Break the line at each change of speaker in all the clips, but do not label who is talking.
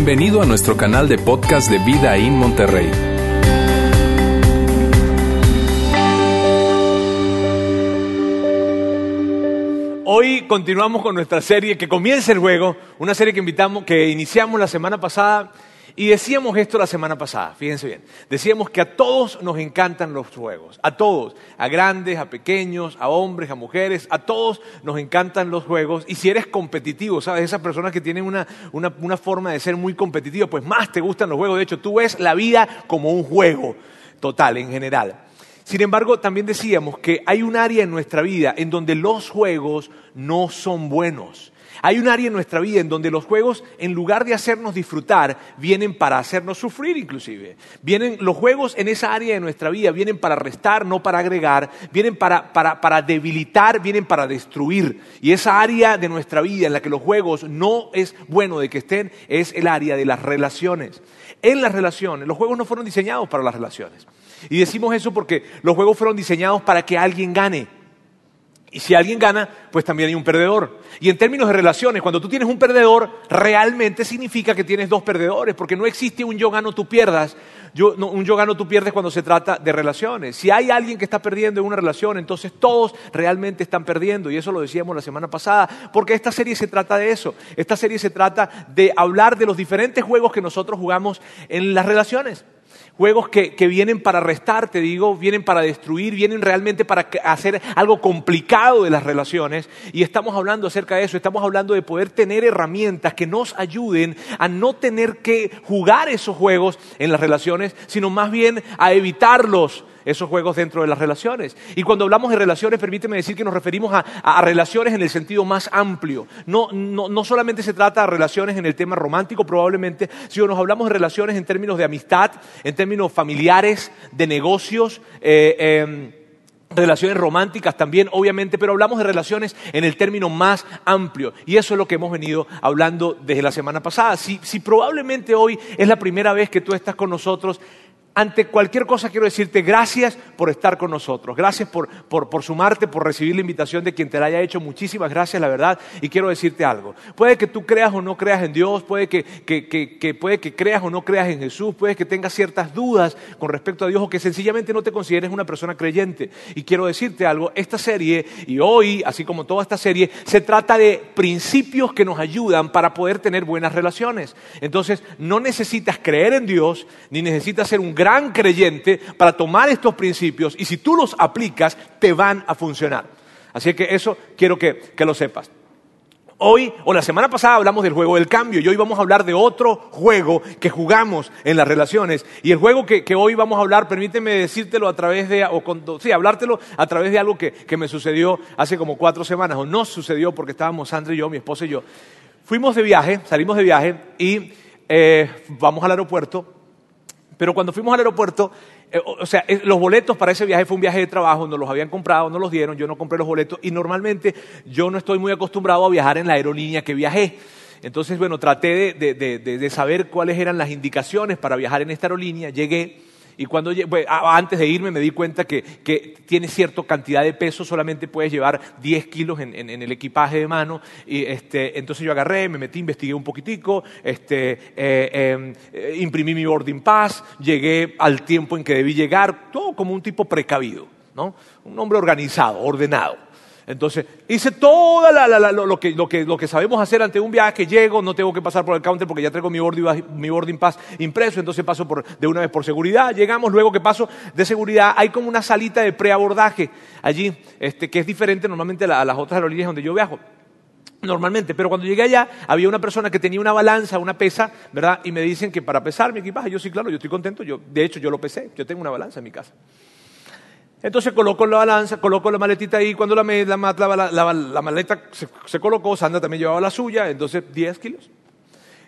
Bienvenido a nuestro canal de podcast de Vida en Monterrey.
Hoy continuamos con nuestra serie que comienza el juego, una serie que invitamos, que iniciamos la semana pasada y decíamos esto la semana pasada, fíjense bien. Decíamos que a todos nos encantan los juegos, a todos, a grandes, a pequeños, a hombres, a mujeres, a todos nos encantan los juegos. Y si eres competitivo, ¿sabes? Esas personas que tienen una, una forma de ser muy competitiva, pues más te gustan los juegos. De hecho, tú ves la vida como un juego total, en general. Sin embargo, también decíamos que hay un área en nuestra vida en donde los juegos no son buenos. Hay un área en nuestra vida en donde los juegos, en lugar de hacernos disfrutar, vienen para hacernos sufrir inclusive. Vienen, los juegos en esa área de nuestra vida vienen para restar, no para agregar, vienen para, para debilitar, vienen para destruir. Y esa área de nuestra vida en la que los juegos no es bueno de que estén es el área de las relaciones. En las relaciones, los juegos no fueron diseñados para las relaciones. Y decimos eso porque los juegos fueron diseñados para que alguien gane. Y si alguien gana, pues también hay un perdedor. Y en términos de relaciones, cuando tú tienes un perdedor, realmente significa que tienes dos perdedores, porque no existe un yo gano, tú pierdas. un yo gano, tú pierdes cuando se trata de relaciones. Si hay alguien que está perdiendo en una relación, entonces todos realmente están perdiendo. Y eso lo decíamos la semana pasada, porque esta serie se trata de eso. Esta serie se trata de hablar de los diferentes juegos que nosotros jugamos en las relaciones. Juegos que, vienen para restar, te digo, vienen para destruir, vienen realmente para hacer algo complicado de las relaciones. Y estamos hablando acerca de eso, estamos hablando de poder tener herramientas que nos ayuden a no tener que jugar esos juegos en las relaciones, sino más bien a evitarlos esos juegos dentro de las relaciones. Y cuando hablamos de relaciones, permíteme decir que nos referimos a, relaciones en el sentido más amplio. No, no, solamente se trata de relaciones en el tema romántico, probablemente, sino nos hablamos de relaciones en términos de amistad, en términos familiares, de negocios. Eh, em, relaciones románticas también, obviamente, pero hablamos de relaciones en el término más amplio. Y eso es lo que hemos venido hablando desde la semana pasada. Si, si probablemente hoy es la primera vez que tú estás con nosotros, ante cualquier cosa quiero decirte gracias por estar con nosotros, gracias por, sumarte, por recibir la invitación de quien te la haya hecho, muchísimas gracias, la verdad, y quiero decirte algo. Puede que tú creas o no creas en Dios, puede que, puede que creas o no creas en Jesús, puede que tengas ciertas dudas con respecto a Dios o que sencillamente no te consideres una persona creyente. Y quiero decirte algo, esta serie, y hoy, así como toda esta serie, se trata de principios que nos ayudan para poder tener buenas relaciones. Entonces, no necesitas creer en Dios, ni necesitas ser un gran gran creyente para tomar estos principios y si tú los aplicas, te van a funcionar. Así que eso quiero que, lo sepas. Hoy o la semana pasada hablamos del juego del cambio y hoy vamos a hablar de otro juego que jugamos en las relaciones. Y el juego que, hoy vamos a hablar, permíteme decírtelo a través de, o sí, hablártelo a través de algo que, me sucedió hace como cuatro semanas, o no sucedió porque estábamos Sandra y yo, mi esposa y yo. Fuimos de viaje, salimos de viaje y eh, vamos al aeropuerto pero cuando fuimos al aeropuerto, eh, o sea, eh, los boletos para ese viaje fue un viaje de trabajo, no los habían comprado, no los dieron, yo no compré los boletos y normalmente yo no estoy muy acostumbrado a viajar en la aerolínea que viajé. Entonces, bueno, traté de saber cuáles eran las indicaciones para viajar en esta aerolínea, llegué y cuando antes de irme me di cuenta que, tiene cierta cantidad de peso, solamente puedes llevar 10 kilos en, el equipaje de mano. Y este, entonces yo agarré, me metí, investigué un poquitico, este, eh, em, eh, imprimí mi boarding pass, llegué al tiempo en que debí llegar, todo como un tipo precavido, ¿no? un hombre organizado, ordenado. Entonces, hice todo lo, que, sabemos hacer ante un viaje, llego, no tengo que pasar por el counter porque ya traigo mi boarding, pass impreso, entonces paso de una vez por seguridad, llegamos, luego que paso de seguridad, hay como una salita de preabordaje allí, este, que es diferente normalmente a, las otras aerolíneas donde yo viajo normalmente, pero cuando llegué allá había una persona que tenía una balanza, una pesa, ¿verdad? Y me dicen que para pesar mi equipaje, yo sí, claro, yo estoy contento, yo, de hecho yo lo pesé, yo tengo una balanza en mi casa. Entonces coloco la balanza, coloco la maletita ahí, cuando la, maleta se, colocó, Sandra también llevaba la suya, entonces 10 kilos.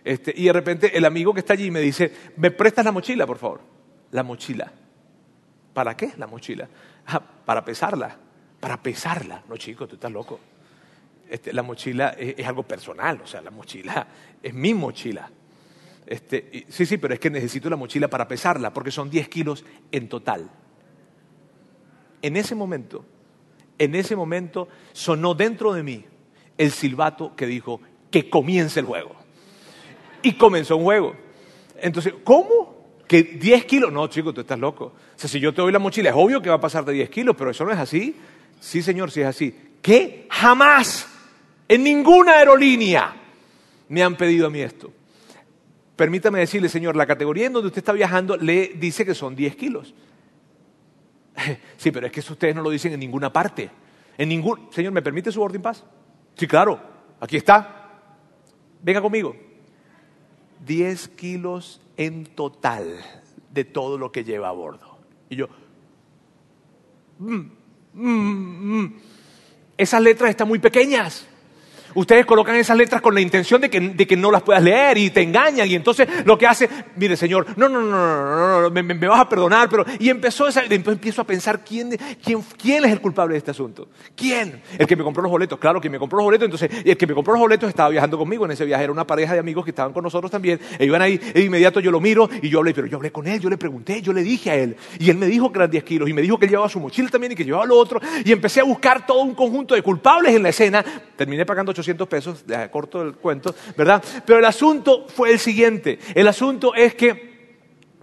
Este, y de repente el amigo que está allí me dice, ¿me prestas la mochila, por favor? La mochila. ¿Para qué la mochila? Ah, para pesarla. Para pesarla. No, chico, tú estás loco. Este, la mochila es, algo personal, o sea, la mochila es mi mochila. Este, sí, sí, pero es que necesito la mochila para pesarla, porque son 10 kilos en total en ese momento, en ese momento sonó dentro de mí el silbato que dijo que comience el juego. Y comenzó un juego. Entonces, ¿cómo? ¿Que 10 kilos? No, chico, tú estás loco. O sea, si yo te doy la mochila, es obvio que va a pasar de 10 kilos, pero eso no es así. Sí, señor, sí es así. ¿Qué? Jamás, en ninguna aerolínea, me han pedido a mí esto. Permítame decirle, señor, la categoría en donde usted está viajando le dice que son 10 kilos. Sí, pero es que eso ustedes no lo dicen en ninguna parte. En ningún... Señor, ¿me permite su boarding pass? Sí, claro. Aquí está. Venga conmigo. 10 kilos en total de todo lo que lleva a bordo. Y yo... Mm, mm, mm. Esas letras están muy pequeñas. Ustedes colocan esas letras con la intención de que, no las puedas leer y te engañan. Y entonces lo que hace, mire Señor, no, no, no, no, no, me, vas a perdonar. Pero, y empezó esa, empiezo a pensar ¿quién, quién, quién es el culpable de este asunto. ¿Quién? El que me compró los boletos. Claro, que me compró los boletos. Entonces, el que me compró los boletos estaba viajando conmigo en ese viaje. Era una pareja de amigos que estaban con nosotros también. E iban ahí, e de inmediato yo lo miro y yo hablé, pero yo hablé con él, yo le pregunté, yo le dije a él. Y él me dijo que eran 10 kilos. Y me dijo que él llevaba su mochila también y que llevaba lo otro. Y empecé a buscar todo un conjunto de culpables en la escena. Terminé pagando 800 pesos corto el cuento, ¿verdad? Pero el asunto fue el siguiente. El asunto es que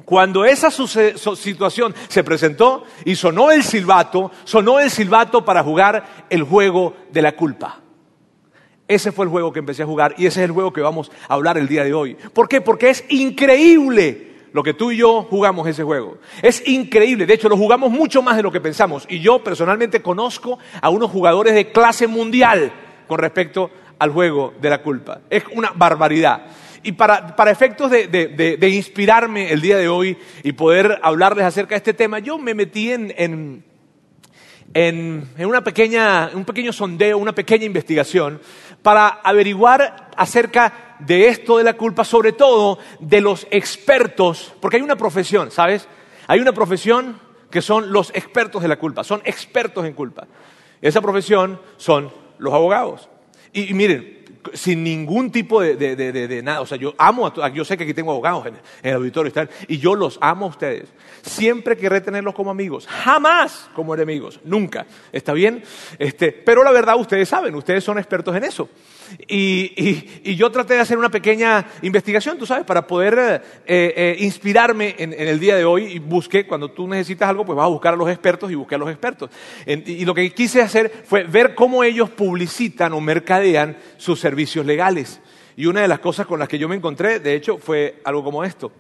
cuando esa situación se presentó y sonó el silbato, sonó el silbato para jugar el juego de la culpa. Ese fue el juego que empecé a jugar y ese es el juego que vamos a hablar el día de hoy. ¿Por qué? Porque es increíble lo que tú y yo jugamos ese juego. Es increíble, de hecho lo jugamos mucho más de lo que pensamos. Y yo personalmente conozco a unos jugadores de clase mundial con respecto al juego de la culpa. Es una barbaridad. Y para, efectos de, inspirarme el día de hoy y poder hablarles acerca de este tema, yo me metí en, en, una pequeña, un pequeño sondeo, una pequeña investigación para averiguar acerca de esto de la culpa, sobre todo de los expertos, porque hay una profesión, ¿sabes? Hay una profesión que son los expertos de la culpa, son expertos en culpa. Esa profesión son los abogados. Y, miren, sin ningún tipo de, nada. O sea, yo amo a yo sé que aquí tengo abogados en, el auditorio y, y yo los amo a ustedes. Siempre querré tenerlos como amigos, jamás como enemigos, nunca. ¿Está bien? Este, pero la verdad, ustedes saben, ustedes son expertos en eso. Y, yo traté de hacer una pequeña investigación, tú sabes, para poder eh, eh, inspirarme en, el día de hoy y busqué, cuando tú necesitas algo, pues vas a buscar a los expertos y busqué a los expertos. y lo que quise hacer fue ver cómo ellos publicitan o mercadean sus servicios legales. Y una de las cosas con las que yo me encontré, de hecho, fue algo como esto.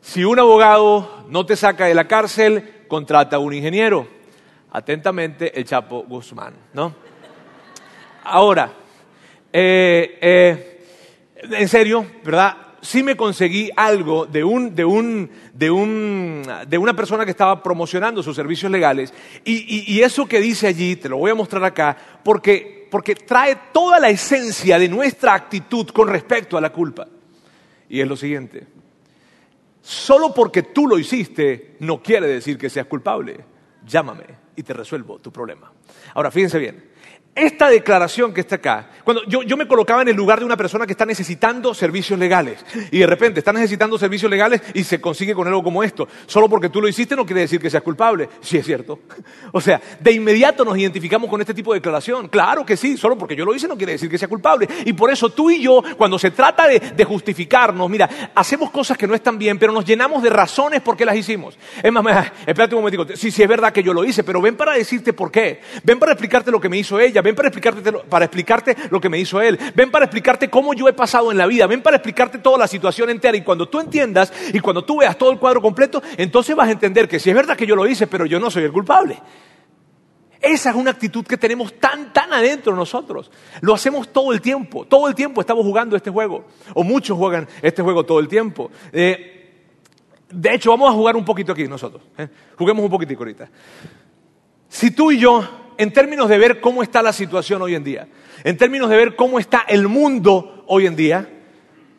Si un abogado no te saca de la cárcel, contrata a un ingeniero. Atentamente, el Chapo Guzmán, ¿no? Ahora, eh, eh, en serio, ¿verdad? Sí me conseguí algo de, un, de, un, de, un, de una persona que estaba promocionando sus servicios legales y, y, eso que dice allí, te lo voy a mostrar acá, porque, porque trae toda la esencia de nuestra actitud con respecto a la culpa. Y es lo siguiente, solo porque tú lo hiciste no quiere decir que seas culpable. Llámame y te resuelvo tu problema. Ahora, fíjense bien, esta declaración que está acá, cuando yo, me colocaba en el lugar de una persona que está necesitando servicios legales y de repente está necesitando servicios legales y se consigue con algo como esto, solo porque tú lo hiciste no quiere decir que seas culpable. Sí es cierto. O sea, de inmediato nos identificamos con este tipo de declaración. Claro que sí, solo porque yo lo hice no quiere decir que sea culpable. Y por eso tú y yo, cuando se trata de, justificarnos, mira, hacemos cosas que no están bien, pero nos llenamos de razones por qué las hicimos. Es más, espérate un momentico, sí, sí es verdad que yo lo hice, pero ven para decirte por qué. Ven para explicarte lo que me hizo ella ven para explicarte, para explicarte lo que me hizo Él, ven para explicarte cómo yo he pasado en la vida, ven para explicarte toda la situación entera y cuando tú entiendas y cuando tú veas todo el cuadro completo, entonces vas a entender que si es verdad que yo lo hice, pero yo no soy el culpable. Esa es una actitud que tenemos tan, tan adentro nosotros. Lo hacemos todo el tiempo. Todo el tiempo estamos jugando este juego. O muchos juegan este juego todo el tiempo. Eh, de hecho, vamos a jugar un poquito aquí nosotros. ¿eh? Juguemos un poquitico ahorita. Si tú y yo en términos de ver cómo está la situación hoy en día, en términos de ver cómo está el mundo hoy en día,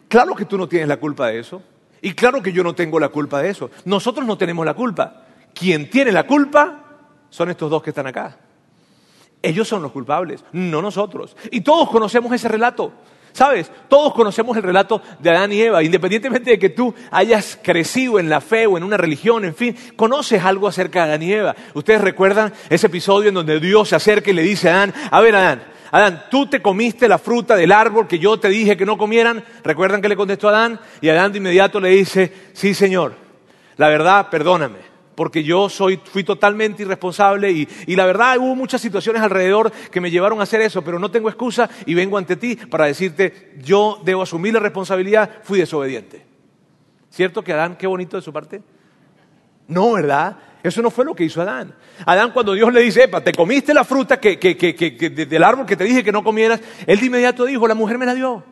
claro que tú no tienes la culpa de eso. Y claro que yo no tengo la culpa de eso. Nosotros no tenemos la culpa. Quien tiene la culpa son estos dos que están acá. Ellos son los culpables, no nosotros. Y todos conocemos ese relato. ¿Sabes? Todos conocemos el relato de Adán y Eva, independientemente de que tú hayas crecido en la fe o en una religión, en fin, conoces algo acerca de Adán y Eva. Ustedes recuerdan ese episodio en donde Dios se acerca y le dice a Adán, a ver Adán, Adán, tú te comiste la fruta del árbol que yo te dije que no comieran. ¿Recuerdan que le contestó Adán? Y Adán de inmediato le dice, sí, Señor, la verdad, perdóname porque yo soy, fui totalmente irresponsable y, y, la verdad hubo muchas situaciones alrededor que me llevaron a hacer eso, pero no tengo excusa y vengo ante ti para decirte, yo debo asumir la responsabilidad, fui desobediente. ¿Cierto que Adán, qué bonito de su parte? No, ¿verdad? Eso no fue lo que hizo Adán. Adán cuando Dios le dice, Epa, te comiste la fruta que, que, que, del árbol que te dije que no comieras, él de inmediato dijo, la mujer me la dio.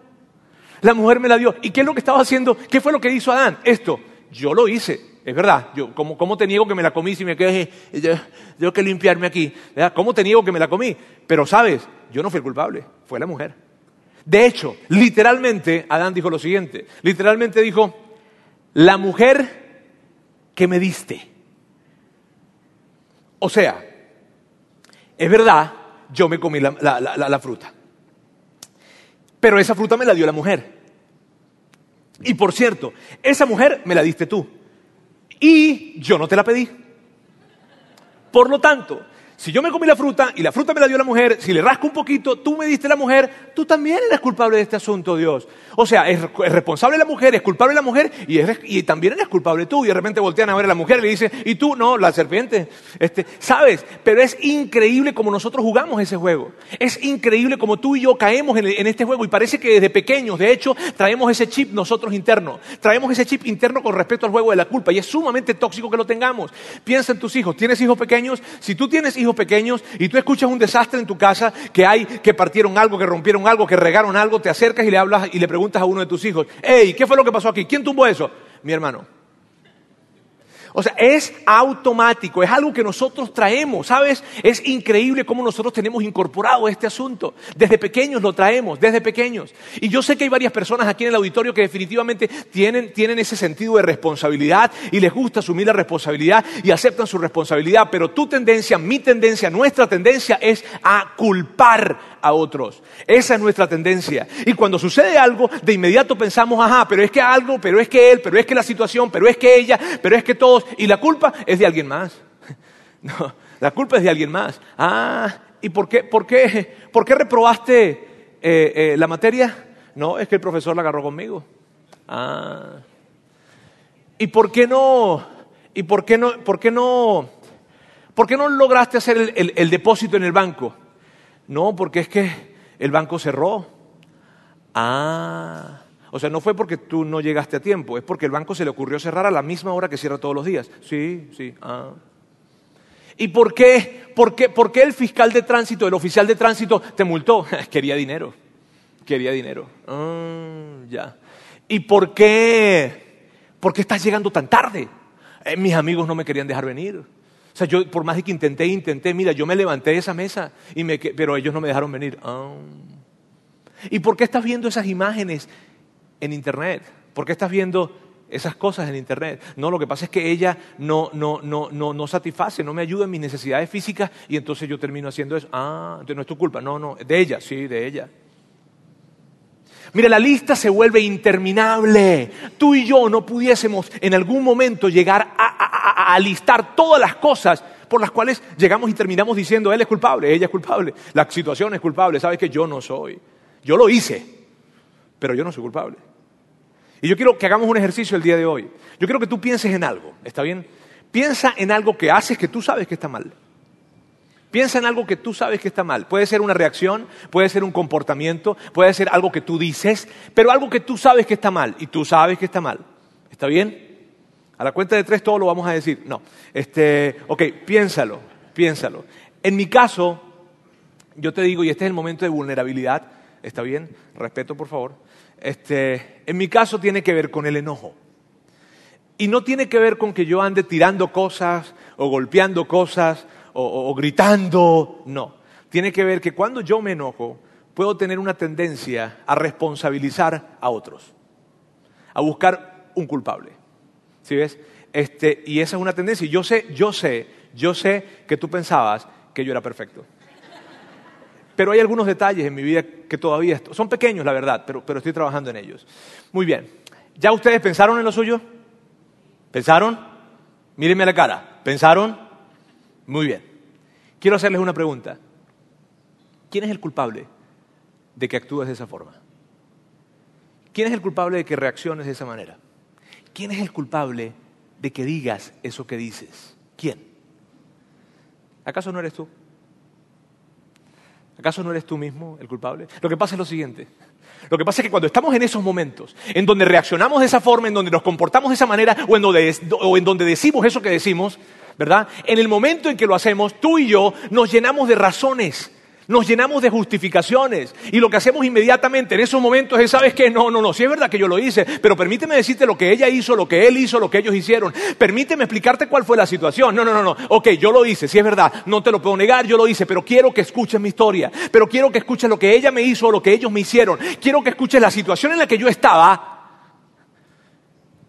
La mujer me la dio. ¿Y qué es lo que estaba haciendo? ¿Qué fue lo que hizo Adán? Esto, yo lo hice. Es verdad, yo, ¿cómo, ¿cómo, te niego que me la comí si me quedé, yo, tengo que limpiarme aquí? ¿Cómo te niego que me la comí? Pero sabes, yo no fui el culpable, fue la mujer. De hecho, literalmente, Adán dijo lo siguiente, literalmente dijo, la mujer que me diste. O sea, es verdad, yo me comí la, la fruta, pero esa fruta me la dio la mujer. Y por cierto, esa mujer me la diste tú y yo no te la pedí. Por lo tanto, si yo me comí la fruta y la fruta me la dio la mujer, si le rasco un poquito, tú me diste la mujer, tú también eres culpable de este asunto, Dios. O sea, es, responsable la mujer, es culpable la mujer y, también eres culpable tú. Y de repente voltean a ver a la mujer y le dicen, ¿y tú? No, la serpiente. Este, ¿Sabes? Pero es increíble como nosotros jugamos ese juego. Es increíble como tú y yo caemos en, en este juego y parece que desde pequeños, de hecho, traemos ese chip nosotros interno. Traemos ese chip interno con respecto al juego de la culpa y es sumamente tóxico que lo tengamos. Piensa en tus hijos. ¿Tienes hijos pequeños? Si tú tienes hijos pequeños y tú escuchas un desastre en tu casa, que hay, que partieron algo, que rompieron algo, que regaron algo, te acercas y le hablas y le preguntas a uno de tus hijos, hey, ¿qué fue lo que pasó aquí? ¿Quién tumbó eso? Mi hermano. O sea, es automático, es algo que nosotros traemos, ¿sabes? Es increíble cómo nosotros tenemos incorporado este asunto. Desde pequeños lo traemos, desde pequeños. Y yo sé que hay varias personas aquí en el auditorio que definitivamente tienen, tienen ese sentido de responsabilidad y les gusta asumir la responsabilidad y aceptan su responsabilidad, pero tu tendencia, mi tendencia, nuestra tendencia es a culpar a otros. Esa es nuestra tendencia. Y cuando sucede algo, de inmediato pensamos, ajá, pero es que algo, pero es que él, pero es que la situación, pero es que ella, pero es que todos, y la culpa es de alguien más. No, la culpa es de alguien más. Ah, ¿y por qué, por qué, por qué reprobaste eh, eh, la materia? No, es que el profesor la agarró conmigo. Ah. ¿Y por qué no, y por qué no, por qué no, por qué no lograste hacer el depósito en el banco? No, porque es que el banco cerró. Ah, o sea, no fue porque tú no llegaste a tiempo, es porque el banco se le ocurrió cerrar a la misma hora que cierra todos los días. Sí, sí, ah. ¿Y por qué, por qué, por qué el fiscal de tránsito, el oficial de tránsito te multó? Quería dinero, quería dinero. Ah, ya. ¿Y por qué, por qué estás llegando tan tarde? Eh, mis amigos no me querían dejar venir. O sea, yo por más de que intenté, intenté, mira, yo me levanté de esa mesa, y me, pero ellos no me dejaron venir. Ah. ¿Y por qué estás viendo esas imágenes en Internet? ¿Por qué estás viendo esas cosas en Internet? No, lo que pasa es que ella no, no, no, no, no satisface, no me ayuda en mis necesidades físicas y entonces yo termino haciendo eso. Ah, entonces no es tu culpa. No, no, de ella, sí, de ella. Mira, la lista se vuelve interminable. Tú y yo no pudiésemos en algún momento llegar a, listar todas las cosas por las cuales llegamos y terminamos diciendo, él es culpable, ella es culpable, la situación es culpable. Sabes que yo no soy. Yo lo hice, pero yo no soy culpable. Y yo quiero que hagamos un ejercicio el día de hoy. Yo quiero que tú pienses en algo, ¿está bien? Piensa en algo que haces que tú sabes que está mal. Piensa en algo que tú sabes que está mal. Puede ser una reacción, puede ser un comportamiento, puede ser algo que tú dices, pero algo que tú sabes que está mal y tú sabes que está mal. ¿Está bien? A la cuenta de tres todo lo vamos a decir. No. Este, ok, piénsalo, piénsalo. En mi caso, yo te digo, y este es el momento de vulnerabilidad, ¿está bien? Respeto, por favor. Este, en mi caso tiene que ver con el enojo. Y no tiene que ver con que yo ande tirando cosas o golpeando cosas o, gritando, no. Tiene que ver que cuando yo me enojo, puedo tener una tendencia a responsabilizar a otros, a buscar un culpable. ¿Sí ves? Este, y esa es una tendencia. Yo sé, yo sé, yo sé que tú pensabas que yo era perfecto. Pero hay algunos detalles en mi vida que todavía son pequeños, la verdad, pero, pero estoy trabajando en ellos. Muy bien. ¿Ya ustedes pensaron en lo suyo? ¿Pensaron? Mírenme a la cara. ¿Pensaron? Muy bien. Quiero hacerles una pregunta. ¿quién es el culpable de que actúes de esa forma? ¿Quién es el culpable de que reacciones de esa manera? ¿Quién es el culpable de que digas eso que dices? ¿Quién? ¿Acaso no eres tú? ¿Acaso no eres tú mismo el culpable? Lo que pasa es lo siguiente. Lo que pasa es que cuando estamos en esos momentos, en donde reaccionamos de esa forma, en donde nos comportamos de esa manera, o en donde, o en donde decimos eso que decimos, ¿verdad? En el momento en que lo hacemos, tú y yo nos llenamos de razones nos llenamos de justificaciones y lo que hacemos inmediatamente en esos momentos es, ¿sabes qué? No, no, no, sí es verdad que yo lo hice, pero permíteme decirte lo que ella hizo, lo que él hizo, lo que ellos hicieron. Permíteme explicarte cuál fue la situación. No, no, no, no. Ok, yo lo hice, sí es verdad, no te lo puedo negar, yo lo hice, pero quiero que escuches mi historia, pero quiero que escuches lo que ella me hizo lo que ellos me hicieron. Quiero que escuches la situación en la que yo estaba.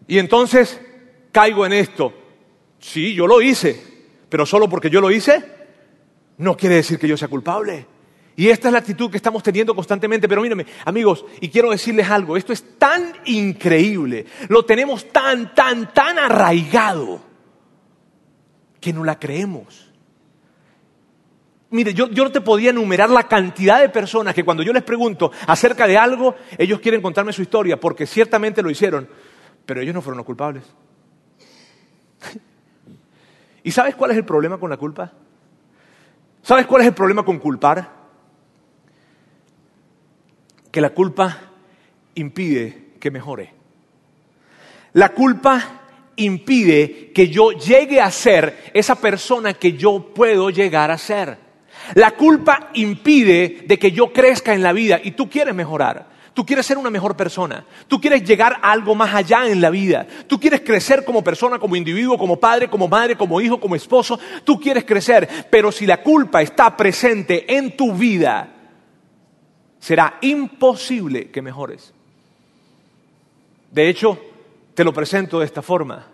Y entonces caigo en esto. Sí, yo lo hice, pero solo porque yo lo hice, no quiere decir que yo sea culpable. Y esta es la actitud que estamos teniendo constantemente. Pero mírame, amigos, y quiero decirles algo, esto es tan increíble, lo tenemos tan, tan, tan arraigado, que no la creemos. Mire, yo, yo, no te podía enumerar la cantidad de personas que cuando yo les pregunto acerca de algo, ellos quieren contarme su historia, porque ciertamente lo hicieron, pero ellos no fueron los culpables. ¿Y sabes cuál es el problema con la culpa? ¿Sabes cuál es el problema con culpar? Que la culpa impide que mejore. La culpa impide que yo llegue a ser esa persona que yo puedo llegar a ser. La culpa impide de que yo crezca en la vida y tú quieres mejorar. Tú quieres ser una mejor persona. Tú quieres llegar a algo más allá en la vida. Tú quieres crecer como persona, como individuo, como padre, como madre, como hijo, como esposo. Tú quieres crecer. Pero si la culpa está presente en tu vida, será imposible que mejores. De hecho, te lo presento de esta forma.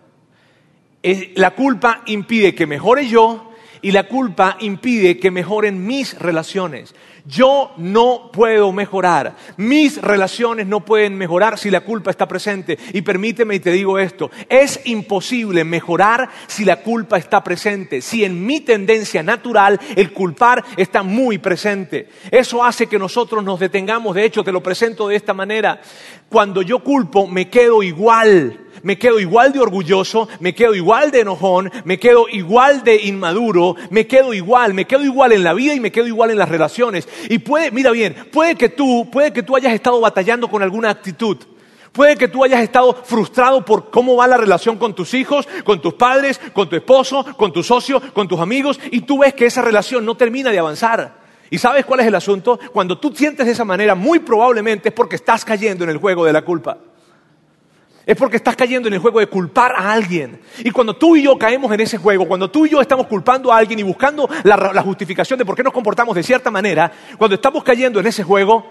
La culpa impide que mejore yo y la culpa impide que mejoren mis relaciones. Yo no puedo mejorar. Mis relaciones no pueden mejorar si la culpa está presente. Y permíteme y te digo esto, es imposible mejorar si la culpa está presente. Si en mi tendencia natural el culpar está muy presente. Eso hace que nosotros nos detengamos. De hecho, te lo presento de esta manera. Cuando yo culpo, me quedo igual me quedo igual de orgulloso, me quedo igual de enojón, me quedo igual de inmaduro, me quedo igual, me quedo igual en la vida y me quedo igual en las relaciones. Y puede, mira bien, puede que tú, puede que tú hayas estado batallando con alguna actitud. Puede que tú hayas estado frustrado por cómo va la relación con tus hijos, con tus padres, con tu esposo, con tu socio, con tus amigos, y tú ves que esa relación no termina de avanzar. ¿Y sabes cuál es el asunto? Cuando tú sientes de esa manera, muy probablemente es porque estás cayendo en el juego de la culpa. Es porque estás cayendo en el juego de culpar a alguien. Y cuando tú y yo caemos en ese juego, cuando tú y yo estamos culpando a alguien y buscando la, justificación de por qué nos comportamos de cierta manera, cuando estamos cayendo en ese juego,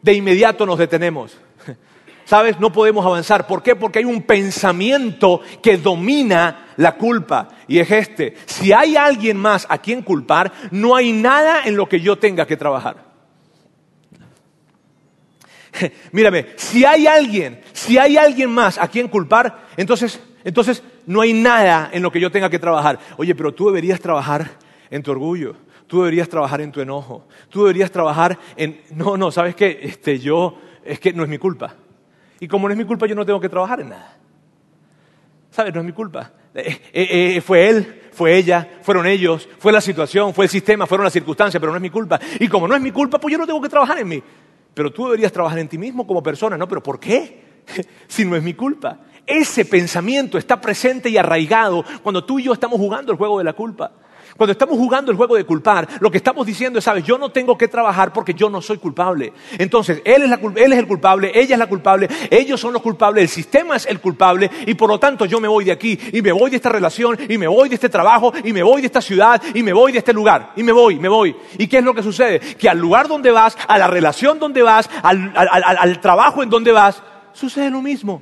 de inmediato nos detenemos. ¿Sabes? No podemos avanzar. ¿Por qué? Porque hay un pensamiento que domina la culpa. Y es este. Si hay alguien más a quien culpar, no hay nada en lo que yo tenga que trabajar. Mírame, si hay alguien, si hay alguien más a quien culpar, entonces, entonces no hay nada en lo que yo tenga que trabajar. Oye, pero tú deberías trabajar en tu orgullo, tú deberías trabajar en tu enojo, tú deberías trabajar en... No, no, ¿sabes qué? Este, yo, es que no es mi culpa. Y como no es mi culpa, yo no tengo que trabajar en nada. ¿Sabes? No es mi culpa. Eh, eh, eh, fue él, fue ella, fueron ellos, fue la situación, fue el sistema, fueron las circunstancias, pero no es mi culpa. Y como no es mi culpa, pues yo no tengo que trabajar en mí. Pero tú deberías trabajar en ti mismo como persona, ¿no? ¿Pero por qué? si no es mi culpa. Ese pensamiento está presente y arraigado cuando tú y yo estamos jugando el juego de la culpa. Cuando estamos jugando el juego de culpar, lo que estamos diciendo es, sabes, yo no tengo que trabajar porque yo no soy culpable. Entonces, él es, el culpable, ella es la culpable, ellos son los culpables, el sistema es el culpable y por lo tanto yo me voy de aquí y me voy de esta relación y me voy de este trabajo y me voy de esta ciudad y me voy de este lugar y me voy, me voy. ¿Y qué es lo que sucede? Que al lugar donde vas, a la relación donde vas, al, al trabajo en donde vas, sucede lo mismo.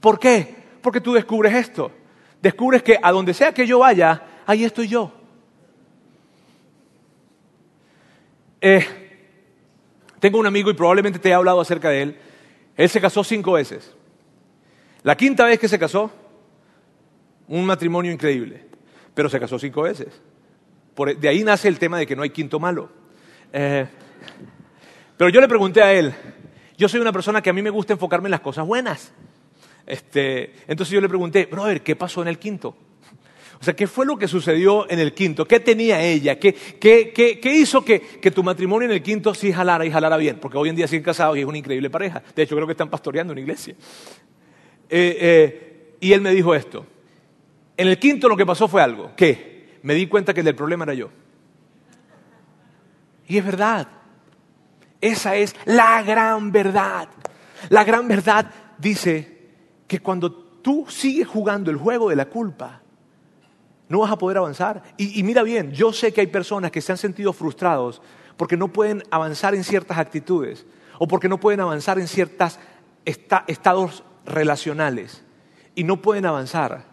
¿Por qué? Porque tú descubres esto. Descubres que a donde sea que yo vaya, ahí estoy yo. Eh, tengo un amigo y probablemente te he hablado acerca de él. Él se casó cinco veces. La quinta vez que se casó, un matrimonio increíble, pero se casó cinco veces. de ahí nace el tema de que no hay quinto malo. Eh, pero yo le pregunté a él, yo soy una persona que a mí me gusta enfocarme en las cosas buenas. Este, entonces yo le pregunté, brother, ¿qué pasó en el quinto? O sea, ¿qué fue lo que sucedió en el quinto? ¿Qué tenía ella? ¿Qué, hizo que, tu matrimonio en el quinto sí jalara y jalara bien? Porque hoy en día siguen casados y es una increíble pareja. De hecho, creo que están pastoreando una iglesia. Eh, eh, y él me dijo esto. En el quinto lo que pasó fue algo. ¿Qué? Me di cuenta que el del problema era yo. Y es verdad. Esa es la gran verdad. La gran verdad dice que cuando tú sigues jugando el juego de la culpa, no vas a poder avanzar. Y, mira bien, yo sé que hay personas que se han sentido frustrados porque no pueden avanzar en ciertas actitudes o porque no pueden avanzar en ciertos estados relacionales y no pueden avanzar.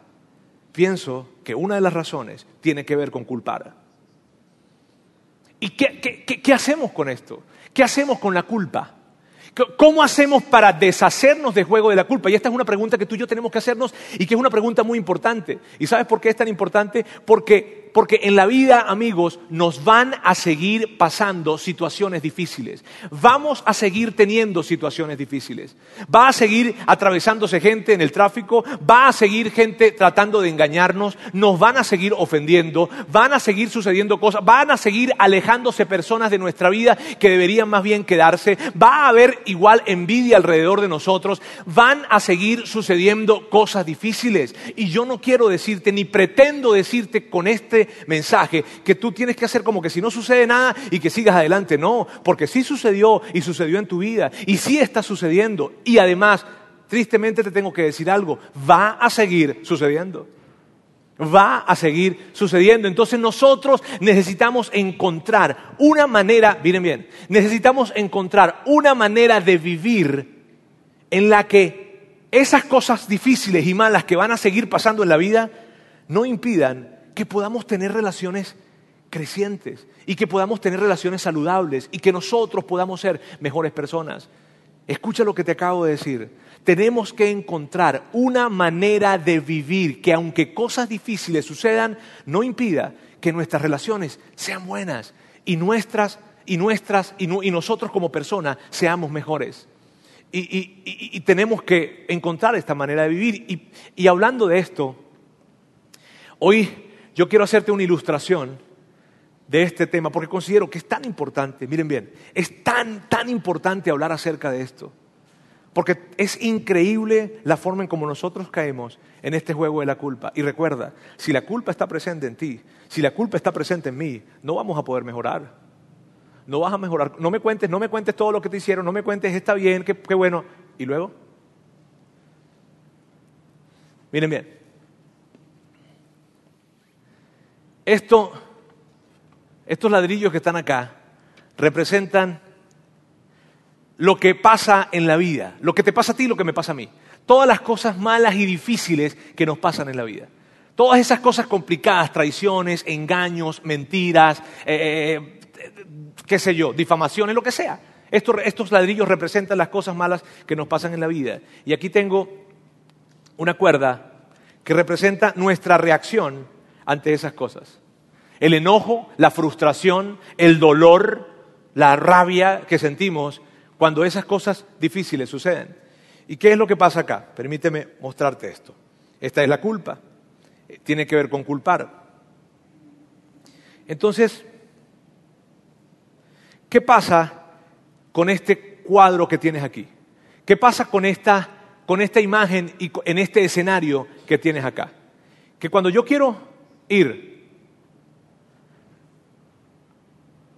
Pienso que una de las razones tiene que ver con culpar. ¿Y qué hacemos con esto? ¿Qué hacemos con la culpa? ¿Cómo hacemos para deshacernos del juego de la culpa? Y esta es una pregunta que tú y yo tenemos que hacernos y que es una pregunta muy importante. ¿Y sabes por qué es tan importante? Porque porque en la vida, amigos, nos van a seguir pasando situaciones difíciles. Vamos a seguir teniendo situaciones difíciles. Va a seguir atravesándose gente en el tráfico, va a seguir gente tratando de engañarnos, nos van a seguir ofendiendo, van a seguir sucediendo cosas, van a seguir alejándose personas de nuestra vida que deberían más bien quedarse, va a haber igual envidia alrededor de nosotros, van a seguir sucediendo cosas difíciles. Y yo no quiero decirte, ni pretendo decirte con este mensaje que tú tienes que hacer como que si no sucede nada y que sigas adelante. No, porque sí sucedió y sucedió en tu vida y sí está sucediendo. Y además, tristemente te tengo que decir algo, va a seguir sucediendo. Va a seguir sucediendo. Entonces nosotros necesitamos encontrar una manera, miren bien, necesitamos encontrar una manera de vivir en la que esas cosas difíciles y malas que van a seguir pasando en la vida no impidan que podamos tener relaciones crecientes y que podamos tener relaciones saludables y que nosotros podamos ser mejores personas. Escucha lo que te acabo de decir. Tenemos que encontrar una manera de vivir que aunque cosas difíciles sucedan, no impida que nuestras relaciones sean buenas y nuestras y nuestras y, nosotros como personas seamos mejores. Y, tenemos que encontrar esta manera de vivir. y hablando de esto, hoy yo quiero hacerte una ilustración de este tema porque considero que es tan importante, miren bien, es tan, tan importante hablar acerca de esto. Porque es increíble la forma en cómo nosotros caemos en este juego de la culpa. Y recuerda, si la culpa está presente en ti, si la culpa está presente en mí, no vamos a poder mejorar. No vas a mejorar. No me cuentes, no me cuentes todo lo que te hicieron, no me cuentes, está bien, qué, qué bueno. ¿Y luego? Miren bien, estos ladrillos que están acá representan lo que pasa en la vida, lo que te pasa a ti y lo que me pasa a mí. Todas las cosas malas y difíciles que nos pasan en la vida. Todas esas cosas complicadas, traiciones, engaños, mentiras, eh, qué sé yo, difamaciones, lo que sea. Estos ladrillos representan las cosas malas que nos pasan en la vida. Y aquí tengo una cuerda que representa nuestra reacción ante esas cosas. El enojo, la frustración, el dolor, la rabia que sentimos cuando esas cosas difíciles suceden. ¿Y qué es lo que pasa acá? Permíteme mostrarte esto. Esta es la culpa. Eh, tiene que ver con culpar. Entonces, ¿qué pasa con este cuadro que tienes aquí? ¿Qué pasa con esta, con esta imagen y en este escenario que tienes acá? Que cuando yo quiero ir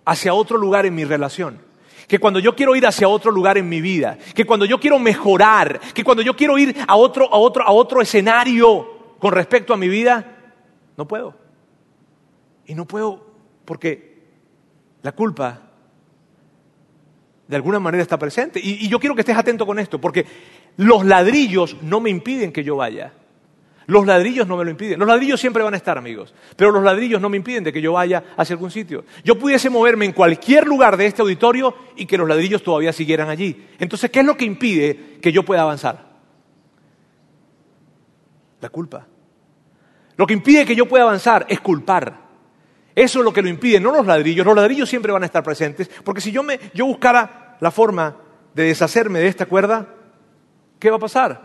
hacia otro lugar en mi relación. Que cuando yo quiero ir hacia otro lugar en mi vida, que cuando yo quiero mejorar, que cuando yo quiero ir a otro, a otro, a otro escenario con respecto a mi vida, no puedo. Y no puedo porque la culpa de alguna manera está presente. Y, y yo quiero que estés atento con esto, porque los ladrillos no me impiden que yo vaya. Los ladrillos no me lo impiden. Los ladrillos siempre van a estar, amigos. Pero los ladrillos no me impiden de que yo vaya hacia algún sitio. Yo pudiese moverme en cualquier lugar de este auditorio y que los ladrillos todavía siguieran allí. Entonces, ¿qué es lo que impide que yo pueda avanzar? La culpa. Lo que impide que yo pueda avanzar es culpar. Eso es lo que lo impide, no los ladrillos. Los ladrillos siempre van a estar presentes, porque si yo, me, yo buscara la forma de deshacerme de esta cuerda, ¿qué va a pasar?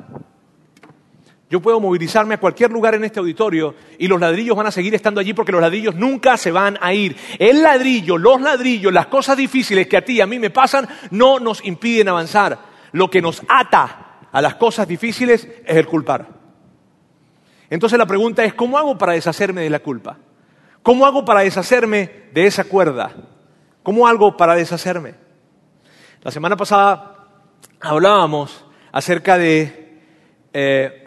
Yo puedo movilizarme a cualquier lugar en este auditorio y los ladrillos van a seguir estando allí porque los ladrillos nunca se van a ir. El ladrillo, los ladrillos, las cosas difíciles que a ti y a mí me pasan no nos impiden avanzar. Lo que nos ata a las cosas difíciles es el culpar. Entonces la pregunta es, ¿cómo hago para deshacerme de la culpa? ¿Cómo hago para deshacerme de esa cuerda? ¿Cómo hago para deshacerme? La semana pasada hablábamos acerca de eh,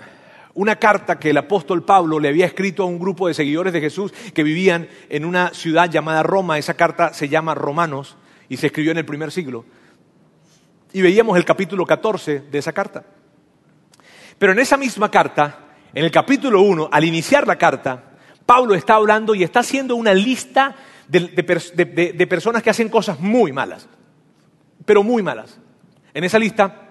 una carta que el apóstol Pablo le había escrito a un grupo de seguidores de Jesús que vivían en una ciudad llamada Roma. Esa carta se llama Romanos y se escribió en el primer siglo. Y veíamos el capítulo 14 de esa carta. Pero en esa misma carta, en el capítulo 1, al iniciar la carta, Pablo está hablando y está haciendo una lista de, personas que hacen cosas muy malas, pero muy malas. En esa lista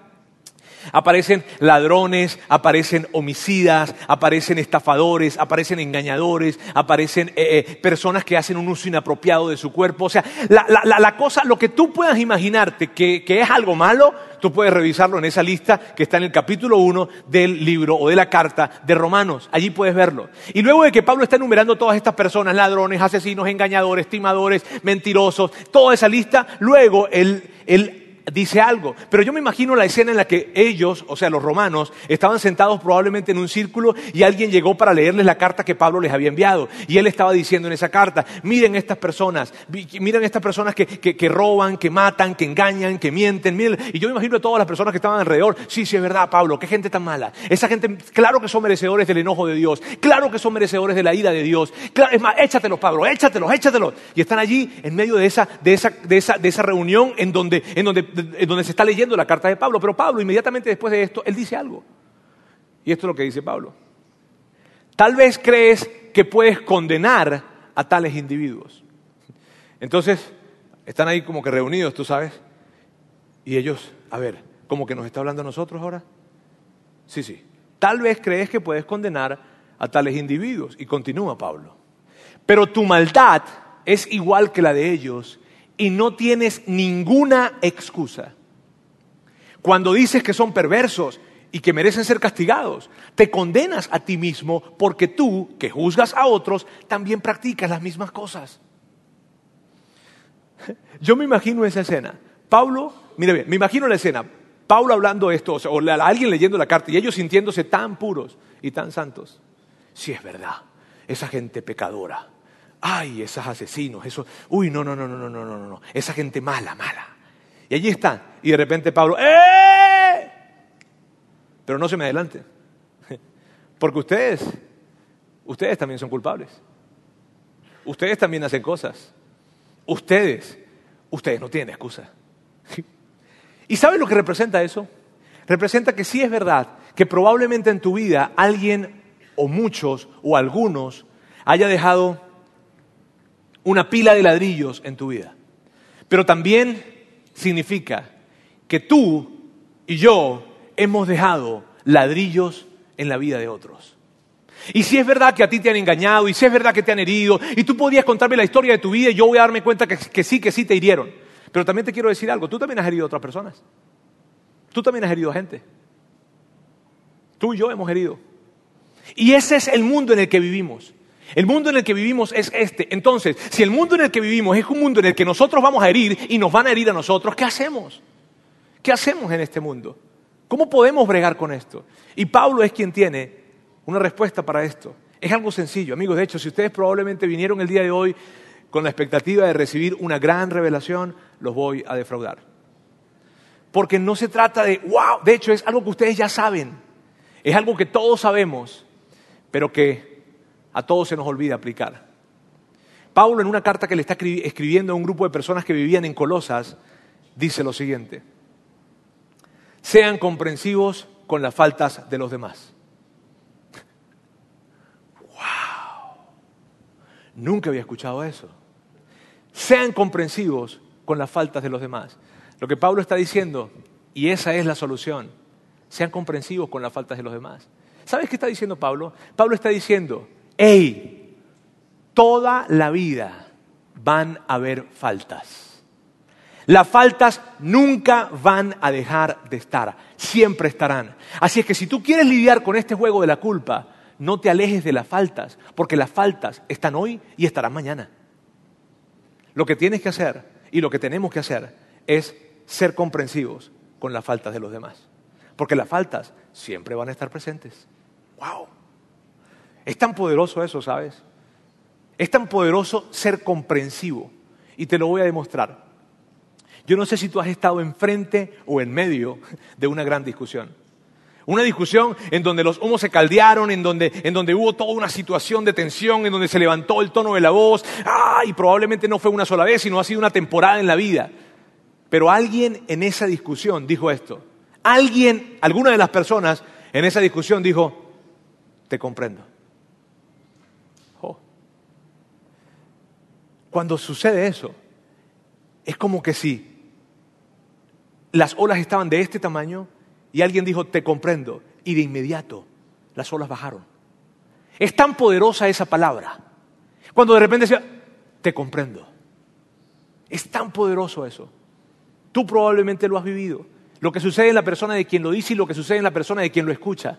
Aparecen ladrones, aparecen homicidas, aparecen estafadores, aparecen engañadores, aparecen eh, eh, personas que hacen un uso inapropiado de su cuerpo. O sea, la, cosa, lo que tú puedas imaginarte que, que, es algo malo, tú puedes revisarlo en esa lista que está en el capítulo 1 del libro o de la carta de Romanos. Allí puedes verlo. Y luego de que Pablo está enumerando todas estas personas, ladrones, asesinos, engañadores, timadores, mentirosos, toda esa lista, luego él, él dice algo. Pero yo me imagino la escena en la que ellos, o sea, los romanos, estaban sentados probablemente en un círculo y alguien llegó para leerles la carta que Pablo les había enviado. Y él estaba diciendo en esa carta, miren estas personas, miren estas personas que, que, roban, que matan, que engañan, que mienten. Miren. Y yo me imagino a todas las personas que estaban alrededor, sí, sí, es verdad, Pablo, qué gente tan mala. Esa gente, claro que son merecedores del enojo de Dios, claro que son merecedores de la ira de Dios. Claro, es más, échatelos, Pablo, échatelos, échatelos. Y están allí en medio de esa, de esa, de esa, de esa reunión en donde, en donde donde se está leyendo la carta de Pablo. Pero Pablo, inmediatamente después de esto, él dice algo. Y esto es lo que dice Pablo. Tal vez crees que puedes condenar a tales individuos. Entonces, están ahí como que reunidos, tú sabes. Y ellos, a ver, como que nos está hablando a nosotros ahora. Sí, sí. Tal vez crees que puedes condenar a tales individuos. Y continúa Pablo. Pero tu maldad es igual que la de ellos y no tienes ninguna excusa. Cuando dices que son perversos y que merecen ser castigados, te condenas a ti mismo porque tú, que juzgas a otros, también practicas las mismas cosas. Yo me imagino esa escena. Pablo, mira bien, me imagino la escena. Pablo hablando esto, o, o alguien leyendo la carta y ellos sintiéndose tan puros y tan santos. Si es verdad, esa gente pecadora ay, esos asesinos, eso, uy, no, no, no, no, no, no, no, no, esa gente mala, mala. Y allí está. Y de repente Pablo, ¡eh! Pero no se me adelante. Porque ustedes, ustedes también son culpables. Ustedes también hacen cosas. Ustedes, ustedes no tienen excusa. ¿Y saben lo que representa eso? Representa que sí es verdad que probablemente en tu vida alguien o muchos o algunos haya dejado una pila de ladrillos en tu vida. Pero también significa que tú y yo hemos dejado ladrillos en la vida de otros. Y si es verdad que a ti te han engañado, y si es verdad que te han herido, y tú podías contarme la historia de tu vida y yo voy a darme cuenta que, sí, que sí te hirieron. Pero también te quiero decir algo, tú también has herido a otras personas. Tú también has herido a gente. Tú y yo hemos herido. Y ese es el mundo en el que vivimos. El mundo en el que vivimos es este. Entonces, si el mundo en el que vivimos es un mundo en el que nosotros vamos a herir y nos van a herir a nosotros, ¿qué hacemos? ¿Qué hacemos en este mundo? ¿Cómo podemos bregar con esto? Y Pablo es quien tiene una respuesta para esto. Es algo sencillo, amigos. De hecho, si ustedes probablemente vinieron el día de hoy con la expectativa de recibir una gran revelación, los voy a defraudar. Porque no se trata de, wow, de hecho es algo que ustedes ya saben. Es algo que todos sabemos, pero que a todos se nos olvida aplicar. Pablo en una carta que le está escribiendo a un grupo de personas que vivían en Colosas, dice lo siguiente, sean comprensivos con las faltas de los demás. ¡Wow! Nunca había escuchado eso. Sean comprensivos con las faltas de los demás. Lo que Pablo está diciendo, y esa es la solución, sean comprensivos con las faltas de los demás. ¿Sabes qué está diciendo Pablo? Pablo está diciendo, hey, toda la vida van a haber faltas. Las faltas nunca van a dejar de estar, siempre estarán. Así es que si tú quieres lidiar con este juego de la culpa, no te alejes de las faltas, porque las faltas están hoy y estarán mañana. Lo que tienes que hacer y lo que tenemos que hacer es ser comprensivos con las faltas de los demás, porque las faltas siempre van a estar presentes. ¡Wow! Es tan poderoso eso, ¿sabes? Es tan poderoso ser comprensivo. Y te lo voy a demostrar. Yo no sé si tú has estado enfrente o en medio de una gran discusión. Una discusión en donde los humos se caldearon, en donde, en donde hubo toda una situación de tensión, en donde se levantó el tono de la voz. ¡Ah! Y probablemente no fue una sola vez, sino ha sido una temporada en la vida. Pero alguien en esa discusión dijo esto. Alguien, alguna de las personas en esa discusión dijo, te comprendo. Cuando sucede eso, es como que si las olas estaban de este tamaño y alguien dijo, te comprendo, y de inmediato las olas bajaron. Es tan poderosa esa palabra. Cuando de repente decía, te comprendo. Es tan poderoso eso. Tú probablemente lo has vivido. Lo que sucede en la persona de quien lo dice y lo que sucede en la persona de quien lo escucha.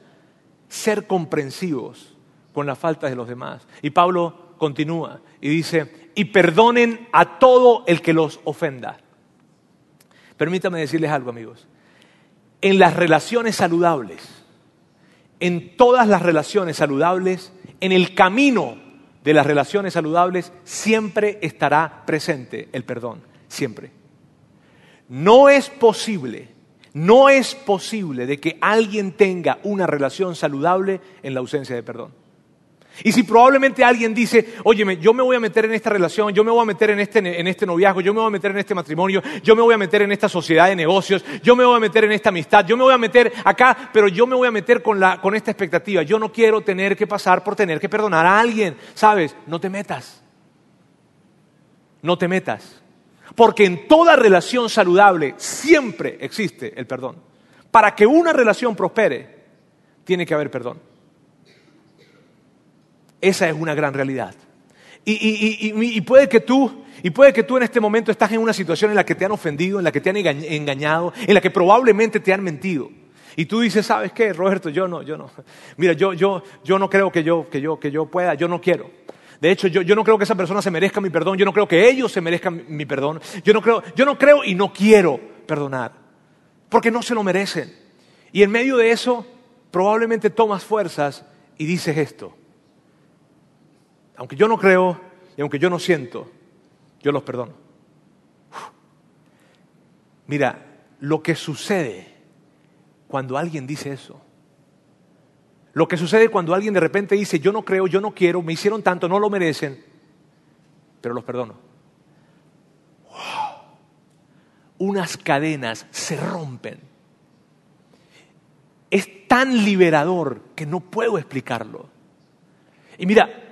Ser comprensivos con las faltas de los demás. Y Pablo continúa y dice, y perdonen a todo el que los ofenda. Permítame decirles algo, amigos. En las relaciones saludables, en todas las relaciones saludables, en el camino de las relaciones saludables, siempre estará presente el perdón, siempre. No es posible, no es posible de que alguien tenga una relación saludable en la ausencia de perdón. Y si probablemente alguien dice, óyeme, yo me voy a meter en esta relación, yo me voy a meter en este, en este noviazgo, yo me voy a meter en este matrimonio, yo me voy a meter en esta sociedad de negocios, yo me voy a meter en esta amistad, yo me voy a meter acá, pero yo me voy a meter con esta expectativa. Yo no quiero tener que pasar por tener que perdonar a alguien. ¿Sabes? No te metas. No te metas. Porque en toda relación saludable siempre existe el perdón. Para que una relación prospere, tiene que haber perdón. Esa es una gran realidad. Y, puede que tú, y puede que tú en este momento estás en una situación en la que te han ofendido, en la que te han engañado, en la que probablemente te han mentido. Y tú dices, ¿sabes qué, Roberto? Yo no, yo no. Mira, yo, yo, yo no creo que yo, que, yo, que yo pueda, yo no quiero. De hecho, yo, yo, no creo que esa persona se merezca mi perdón, yo no creo que ellos se merezcan mi perdón. Yo no creo, yo no creo y no quiero perdonar. Porque no se lo merecen. Y en medio de eso, probablemente tomas fuerzas y dices esto aunque yo no creo y aunque yo no siento, yo los perdono. Mira, lo que sucede cuando alguien dice eso, lo que sucede cuando alguien de repente dice, yo no creo, yo no quiero, me hicieron tanto, no lo merecen, pero los perdono. Unas cadenas se rompen. Es tan liberador que no puedo explicarlo. Y mira,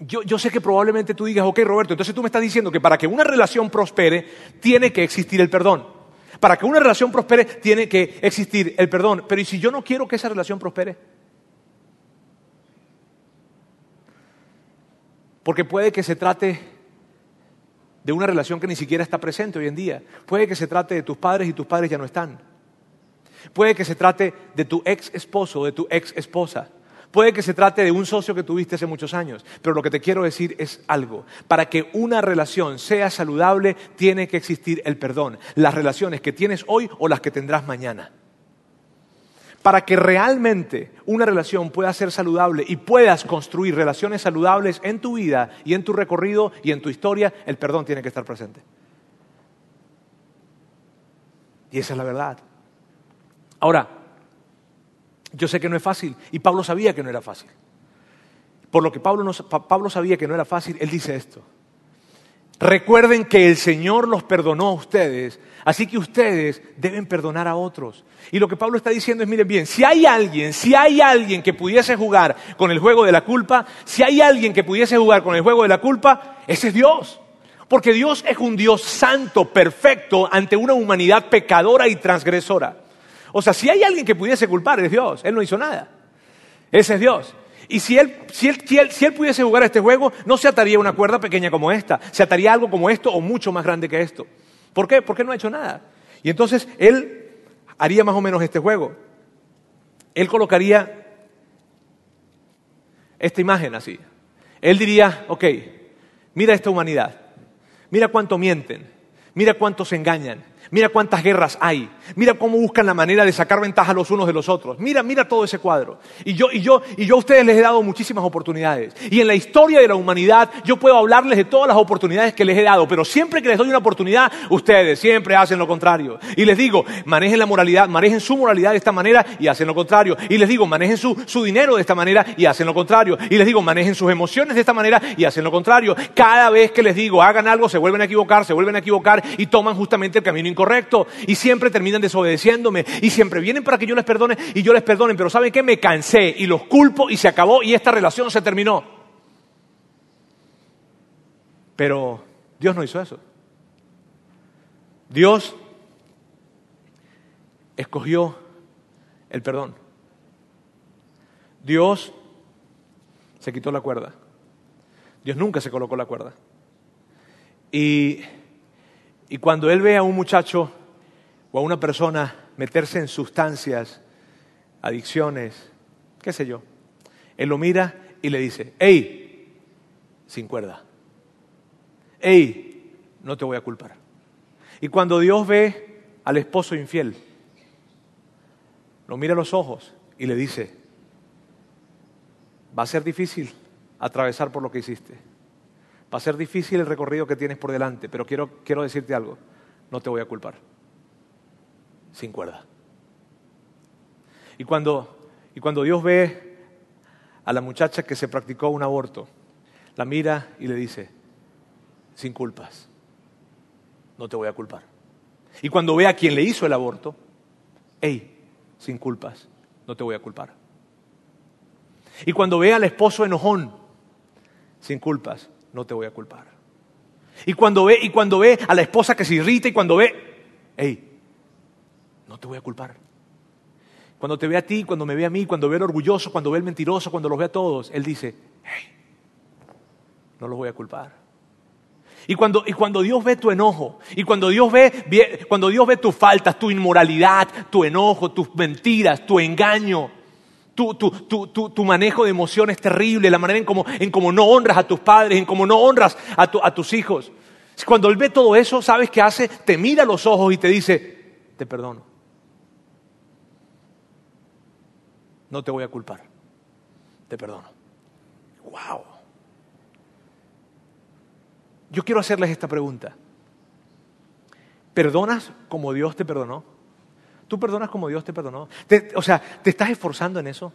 yo, sé que probablemente tú digas, ok Roberto, entonces tú me estás diciendo que para que una relación prospere tiene que existir el perdón. Para que una relación prospere tiene que existir el perdón. Pero ¿y si yo no quiero que esa relación prospere? Porque puede que se trate de una relación que ni siquiera está presente hoy en día. Puede que se trate de tus padres y tus padres ya no están. Puede que se trate de tu ex esposo o de tu ex esposa. Puede que se trate de un socio que tuviste hace muchos años, pero lo que te quiero decir es algo. Para que una relación sea saludable, tiene que existir el perdón. Las relaciones que tienes hoy o las que tendrás mañana. Para que realmente una relación pueda ser saludable y puedas construir relaciones saludables en tu vida y en tu recorrido y en tu historia, el perdón tiene que estar presente. Y esa es la verdad. Ahora, yo sé que no es fácil y Pablo sabía que no era fácil. Por lo que Pablo, Pablo sabía que no era fácil, él dice esto. Recuerden que el Señor los perdonó a ustedes, así que ustedes deben perdonar a otros. Y lo que Pablo está diciendo es, miren bien, si hay alguien, si hay alguien que pudiese jugar con el juego de la culpa, si hay alguien que pudiese jugar con el juego de la culpa, ese es Dios. Porque Dios es un Dios santo, perfecto, ante una humanidad pecadora y transgresora. O sea, si hay alguien que pudiese culpar, es Dios. Él no hizo nada. Ese es Dios. Y si él, si, él, si, él, pudiese jugar este juego, no se ataría a una cuerda pequeña como esta, se ataría a algo como esto o mucho más grande que esto. ¿Por qué? Porque no ha hecho nada. Y entonces él haría más o menos este juego. Él colocaría esta imagen así. Él diría, ok, mira esta humanidad, mira cuánto mienten, mira cuánto se engañan, Mira cuántas guerras hay. Mira cómo buscan la manera de sacar ventaja los unos de los otros. Mira, mira todo ese cuadro. Y yo, y yo, y yo a ustedes les he dado muchísimas oportunidades. Y en la historia de la humanidad yo puedo hablarles de todas las oportunidades que les he dado. Pero siempre que les doy una oportunidad, ustedes siempre hacen lo contrario. Y les digo, manejen la moralidad, manejen su moralidad de esta manera y hacen lo contrario. Y les digo, manejen su, su dinero de esta manera y hacen lo contrario. Y les digo, manejen sus emociones de esta manera y hacen lo contrario. Cada vez que les digo, hagan algo, se vuelven a equivocar, se vuelven a equivocar y toman justamente el camino incorrecto correcto y siempre terminan desobedeciéndome y siempre vienen para que yo les perdone y yo les perdone, pero ¿saben qué? Me cansé y los culpo y se acabó y esta relación se terminó. Pero Dios no hizo eso. Dios escogió el perdón. Dios se quitó la cuerda. Dios nunca se colocó la cuerda. Y y cuando él ve a un muchacho o a una persona meterse en sustancias, adicciones, qué sé yo, él lo mira y le dice, hey, sin cuerda, hey, no te voy a culpar. Y cuando Dios ve al esposo infiel, lo mira a los ojos y le dice, va a ser difícil atravesar por lo que hiciste Va a ser difícil el recorrido que tienes por delante, pero quiero, quiero decirte algo, no te voy a culpar. Sin cuerda. Y cuando, y cuando Dios ve a la muchacha que se practicó un aborto, la mira y le dice, sin culpas, no te voy a culpar. Y cuando ve a quien le hizo el aborto, hey, sin culpas, no te voy a culpar. Y cuando ve al esposo enojón, sin culpas, no te voy a culpar. Y cuando ve, y cuando ve a la esposa que se irrita y cuando ve, hey, no te voy a culpar. Cuando te ve a ti, cuando me ve a mí, cuando ve al orgulloso, cuando ve al mentiroso, cuando los ve a todos, Él dice, hey, no los voy a culpar. Y cuando, y cuando Dios ve tu enojo, y cuando Dios ve, cuando Dios ve tus faltas, tu inmoralidad, tu enojo, tus mentiras, tu engaño, tu, manejo de emociones terrible, la manera en cómo, en no honras a tus padres, en cómo no honras a, a tus hijos. Cuando Él ve todo eso, ¿sabes qué hace? Te mira a los ojos y te dice, te perdono. No te voy a culpar. Te perdono. ¡Wow! Yo quiero hacerles esta pregunta. ¿Perdonas como Dios te perdonó? ¿Tú perdonas como Dios te perdonó? o sea, ¿te estás esforzando en eso?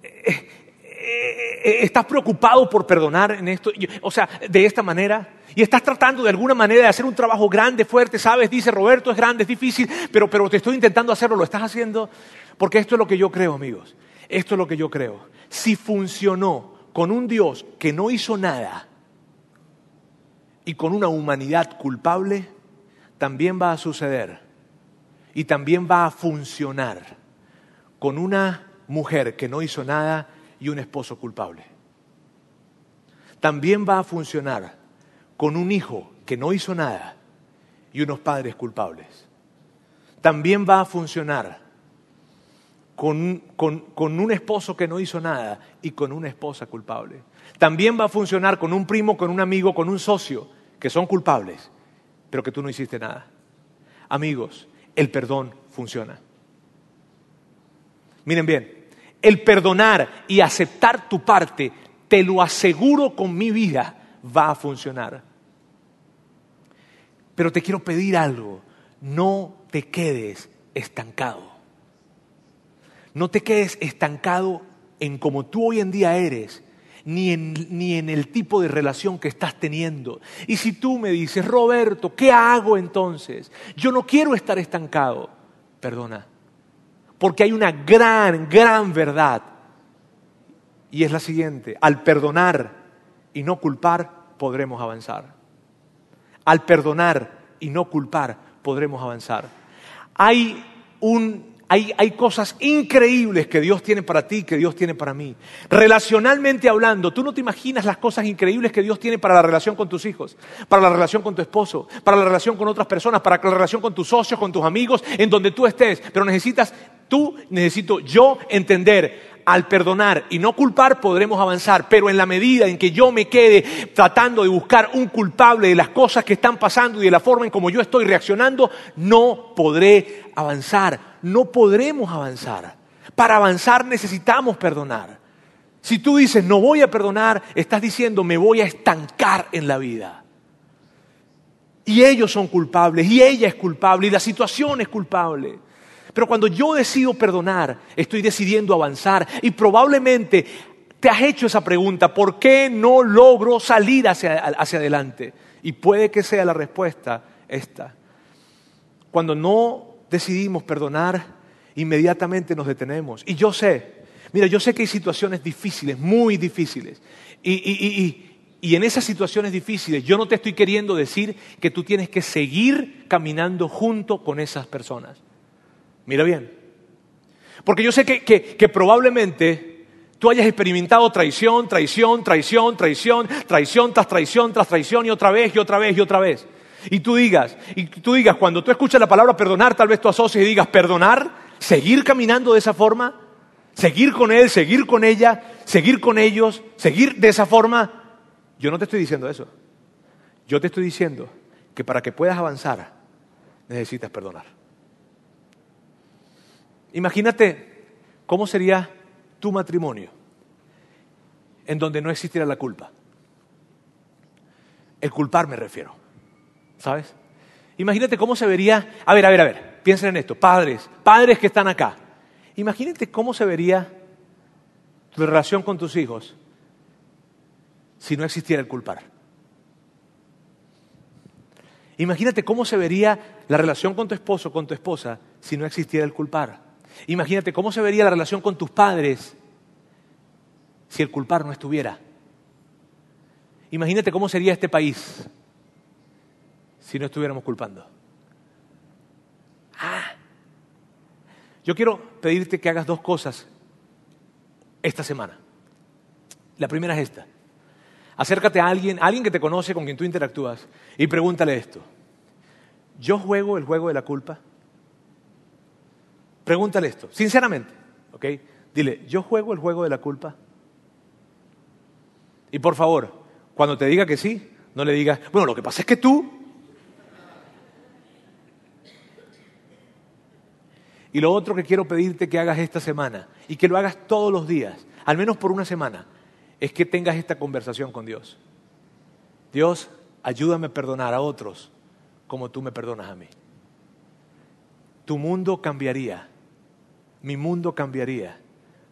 Eh, eh, eh, ¿Estás preocupado por perdonar en esto? O sea, de esta manera. Y estás tratando de alguna manera de hacer un trabajo grande, fuerte, ¿sabes? Dice Roberto, es grande, es difícil, pero, pero te estoy intentando hacerlo, lo estás haciendo. Porque esto es lo que yo creo, amigos. Esto es lo que yo creo. Si funcionó con un Dios que no hizo nada y con una humanidad culpable, también va a suceder y también va a funcionar con una mujer que no hizo nada y un esposo culpable. También va a funcionar con un hijo que no hizo nada y unos padres culpables. También va a funcionar con, con, un esposo que no hizo nada y con una esposa culpable. También va a funcionar con un primo, con un amigo, con un socio que son culpables, pero que tú no hiciste nada. Amigos, el perdón funciona. Miren bien, el perdonar y aceptar tu parte, te lo aseguro con mi vida, va a funcionar. Pero te quiero pedir algo, no te quedes estancado. No te quedes estancado en como tú hoy en día eres, ni en, el tipo de relación que estás teniendo. Y si tú me dices, Roberto, ¿qué hago entonces? Yo no quiero estar estancado. Perdona, porque hay una gran, gran verdad. Y es la siguiente, al perdonar y no culpar, podremos avanzar. Al perdonar y no culpar, podremos avanzar. Hay un, hay, cosas increíbles que Dios tiene para ti, que Dios tiene para mí. Relacionalmente hablando, tú no te imaginas las cosas increíbles que Dios tiene para la relación con tus hijos, para la relación con tu esposo, para la relación con otras personas, para la relación con tus socios, con tus amigos, en donde tú estés. Pero necesitas, tú, necesito yo entender al perdonar y no culpar podremos avanzar, pero en la medida en que yo me quede tratando de buscar un culpable de las cosas que están pasando y de la forma en como yo estoy reaccionando, no podré avanzar, no podremos avanzar. Para avanzar necesitamos perdonar. Si tú dices no voy a perdonar, estás diciendo me voy a estancar en la vida. Y ellos son culpables, y ella es culpable, y la situación es culpable. Pero cuando yo decido perdonar, estoy decidiendo avanzar. Y probablemente te has hecho esa pregunta, ¿por qué no logro salir hacia, hacia adelante? Y puede que sea la respuesta esta. Cuando no decidimos perdonar, inmediatamente nos detenemos. Y yo sé, mira, yo sé que hay situaciones difíciles, muy difíciles. Y, y, y, y, en esas situaciones difíciles yo no te estoy queriendo decir que tú tienes que seguir caminando junto con esas personas. Mira bien. Porque yo sé que, que, que probablemente tú hayas experimentado traición, traición, traición, traición, traición tras traición, tras traición y otra vez y otra vez y otra vez. Y tú digas, y tú digas, cuando tú escuchas la palabra perdonar, tal vez tú asocies y digas, perdonar, seguir caminando de esa forma, seguir con él, seguir con ella, seguir con ellos, seguir de esa forma. Yo no te estoy diciendo eso. Yo te estoy diciendo que para que puedas avanzar, necesitas perdonar. Imagínate cómo sería tu matrimonio en donde no existiera la culpa. El culpar me refiero. ¿Sabes? Imagínate cómo se vería. A ver, a ver, a ver. Piensen en esto. Padres, padres que están acá. Imagínate cómo se vería tu relación con tus hijos si no existiera el culpar. Imagínate cómo se vería la relación con tu esposo, con tu esposa, si no existiera el culpar. Imagínate cómo se vería la relación con tus padres si el culpar no estuviera. Imagínate cómo sería este país si no estuviéramos culpando. Ah. Yo quiero pedirte que hagas dos cosas esta semana. La primera es esta. Acércate a alguien, alguien que te conoce, con quien tú interactúas, y pregúntale esto. ¿Yo juego el juego de la culpa? Pregúntale esto, sinceramente, ¿ok? Dile, ¿yo juego el juego de la culpa? Y por favor, cuando te diga que sí, no le digas, bueno, lo que pasa es que tú... Y lo otro que quiero pedirte que hagas esta semana, y que lo hagas todos los días, al menos por una semana, es que tengas esta conversación con Dios. Dios, ayúdame a perdonar a otros como tú me perdonas a mí. Tu mundo cambiaría mi mundo cambiaría.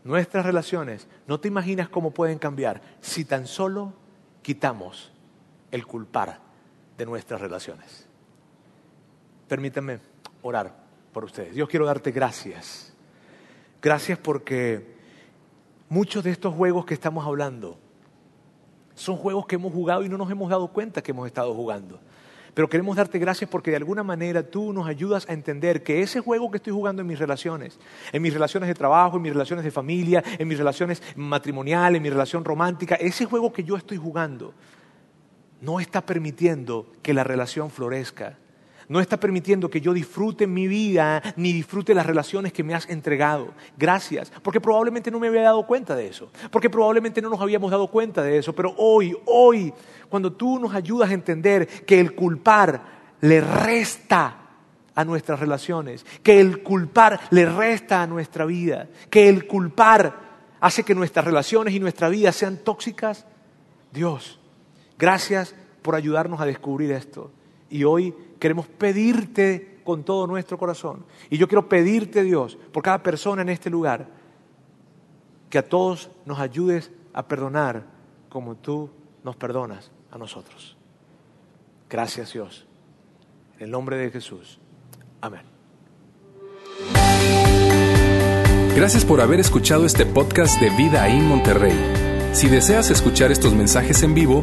Nuestras relaciones, no te imaginas cómo pueden cambiar si tan solo quitamos el culpar de nuestras relaciones. Permítanme orar por ustedes. Dios quiero darte gracias. Gracias porque muchos de estos juegos que estamos hablando son juegos que hemos jugado y no nos hemos dado cuenta que hemos estado jugando. Pero queremos darte gracias porque de alguna manera tú nos ayudas a entender que ese juego que estoy jugando en mis relaciones, en mis relaciones de trabajo, en mis relaciones de familia, en mis relaciones matrimoniales, en mi relación romántica, ese juego que yo estoy jugando no está permitiendo que la relación florezca no está permitiendo que yo disfrute mi vida ni disfrute las relaciones que me has entregado. Gracias, porque probablemente no me había dado cuenta de eso, porque probablemente no nos habíamos dado cuenta de eso, pero hoy, hoy, cuando tú nos ayudas a entender que el culpar le resta a nuestras relaciones, que el culpar le resta a nuestra vida, que el culpar hace que nuestras relaciones y nuestra vida sean tóxicas, Dios, gracias por ayudarnos a descubrir esto. Y hoy queremos pedirte con todo nuestro corazón. Y yo quiero pedirte, Dios, por cada persona en este lugar, que a todos nos ayudes a perdonar como tú nos perdonas a nosotros. Gracias, Dios. En el nombre de Jesús. Amén.
Gracias por haber escuchado este podcast de Vida en Monterrey. Si deseas escuchar estos mensajes en vivo,